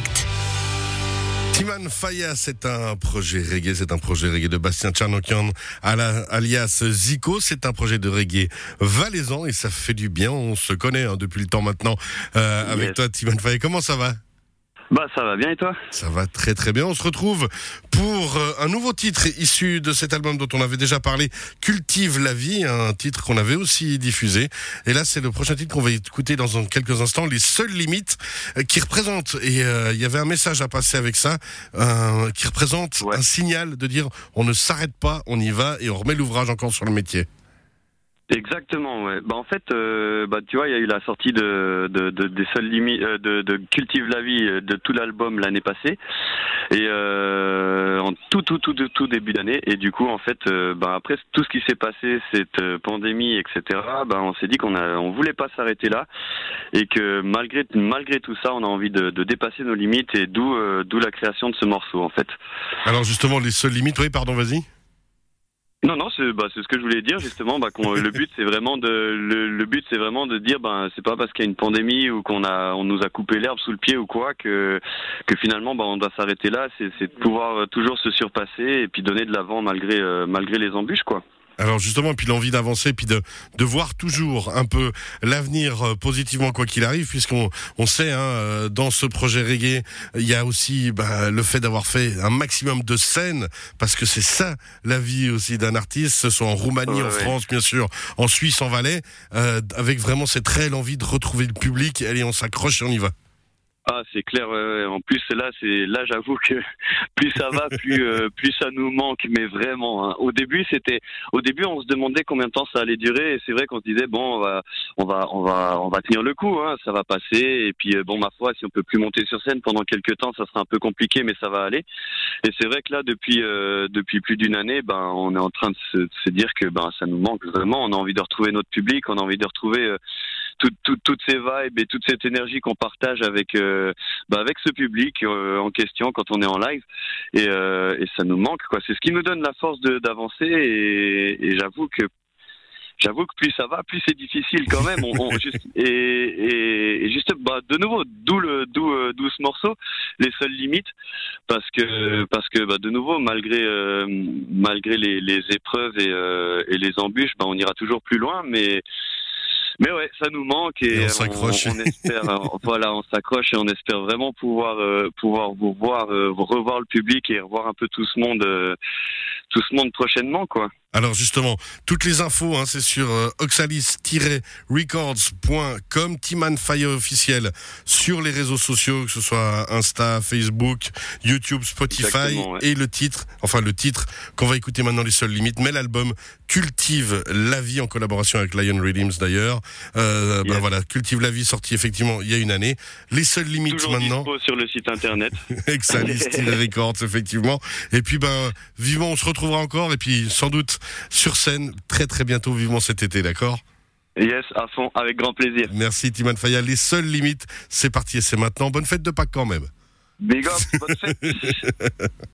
direct. Timan Faya, c'est un projet reggae, c'est un projet reggae de Bastien Tcharnokian, alias Zico, c'est un projet de reggae valaisan et ça fait du bien, on se connaît hein, depuis le temps maintenant euh, avec toi Timan Faya, comment ça va? Bah ça va bien et toi? Ça va très très bien, on se retrouve pour euh, un nouveau titre issu de cet album dont on avait déjà parlé, Cultive la vie, un titre qu'on avait aussi diffusé. Et là c'est le prochain titre qu'on va écouter dans quelques instants, Les Seules Limites, euh, qui représente, et euh, il y avait un message à passer avec ça, euh, qui représente Ouais. un signal de dire on ne s'arrête pas, on y va et on remet l'ouvrage encore sur le métier. Exactement, ouais. Bah en fait, euh, bah tu vois, il y a eu la sortie de, de, de- des seules limites euh, de, de Cultive la vie euh, de tout l'album l'année passée et euh, en tout tout tout tout, tout début d'année et du coup en fait, euh, bah après tout ce qui s'est passé cette euh, pandémie etc. Bah on s'est dit qu'on a on voulait pas s'arrêter là et que malgré malgré tout ça, on a envie de, de dépasser nos limites et d'où d'où la création de ce morceau en fait. Alors justement, Les Seules Limites, oui pardon, vas-y. Non, non, c'est bah, ce que je voulais dire justement. Bah, le but c'est vraiment de le, le but c'est vraiment de dire ben c'est pas parce qu'il y a une pandémie ou qu'on a on nous a coupé l'herbe sous le pied ou quoi que que finalement bah, on doit s'arrêter là. C'est c'est de pouvoir euh, toujours se surpasser et puis donner de l'avant malgré euh, malgré les embûches quoi. Alors justement, puis l'envie d'avancer, puis de, de voir toujours un peu l'avenir euh, positivement quoi qu'il arrive, puisqu'on on sait, hein, euh, dans ce projet reggae, il y a aussi bah, le fait d'avoir fait un maximum de scènes, parce que c'est ça la vie aussi d'un artiste, ce soit en Roumanie, Ouais, en ouais. France bien sûr, en Suisse, en Valais, euh, avec vraiment cette réelle envie de retrouver le public, allez on s'accroche et on y va. C'est clair. ouais. En plus, là, c'est là, j'avoue que plus ça va, plus euh, plus ça nous manque. Mais vraiment, hein. au début, c'était, au début, on se demandait combien de temps ça allait durer. Et c'est vrai qu'on se disait bon, on va, on va, on va, on va tenir le coup. Hein, ça va passer. Et puis, euh, bon, ma foi, si on peut plus monter sur scène pendant quelques temps, ça sera un peu compliqué, mais ça va aller. Et c'est vrai que là, depuis euh, depuis plus d'une année, ben, on est en train de se, dire que ben, ça nous manque vraiment. On a envie de retrouver notre public. On a envie de retrouver euh, tout- tout- toutes ces vibes et toute cette énergie qu'on partage avec euh, bah, avec ce public euh, en question quand on est en live. Et, euh, et ça nous manque quoi. C'est ce qui nous donne la force de- d'avancer et, et j'avoue que j'avoue que plus ça va plus c'est difficile quand même. On, on- juste, et, et, et juste bah, de nouveau d'où le d'où euh, d'où ce morceau les seules limites parce que parce que bah, de nouveau malgré euh, malgré les, les épreuves et, euh, et les embûches bah, on ira toujours plus loin mais mais ouais, ça nous manque et, Et on s'accroche. On, espère, euh, voilà, on s'accroche et on espère vraiment pouvoir euh, pouvoir vous voir, euh, revoir le public et revoir un peu tout ce monde, euh, tout ce monde prochainement, quoi. Alors justement, toutes les infos, hein, c'est sur euh, oxalis-records.com, Timan Fire officiel sur les réseaux sociaux, que ce soit Insta, Facebook, YouTube, Spotify, ouais. et le titre, enfin le titre qu'on va écouter maintenant les seules limites, mais l'album Cultive la vie en collaboration avec Lion Rhythms d'ailleurs. Euh, ben voilà, Cultive la vie sorti effectivement il y a une année. Les seules limites Toujours maintenant. dispo sur le site internet. Exalis-Records, effectivement. Et puis, ben, vivement, on se retrouvera encore. Et puis, sans doute, sur scène, très, très bientôt, vivement cet été, d'accord yes, à fond, avec grand plaisir. Merci, Timan Faya. Les seules limites, c'est parti et c'est maintenant. Bonne fête de Pâques quand même. Big up, bonne fête.